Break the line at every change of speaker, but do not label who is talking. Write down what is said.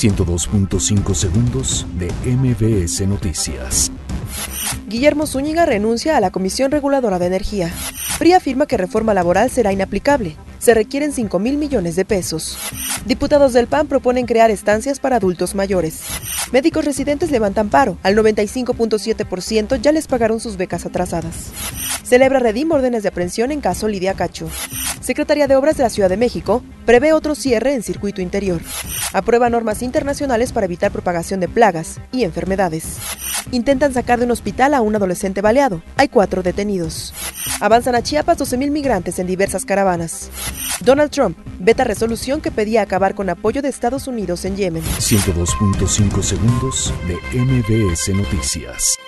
102.5 segundos de MBS Noticias.
Guillermo Zúñiga renuncia a la Comisión Reguladora de Energía. PRI afirma que reforma laboral será inaplicable. Se requieren 5 mil millones de pesos. Diputados del PAN proponen crear estancias para adultos mayores. Médicos residentes levantan paro. Al 95.7% ya les pagaron sus becas atrasadas. Celebra Redim órdenes de aprehensión en caso Lidia Cacho. Secretaría de Obras de la Ciudad de México prevé otro cierre en circuito interior. Aprueba normas internacionales para evitar propagación de plagas y enfermedades. Intentan sacar de un hospital a un adolescente baleado. Hay cuatro detenidos. Avanzan a Chiapas 12.000 migrantes en diversas caravanas. Donald Trump veta resolución que pedía acabar con apoyo de Estados Unidos en Yemen.
102.5 segundos de MBS Noticias.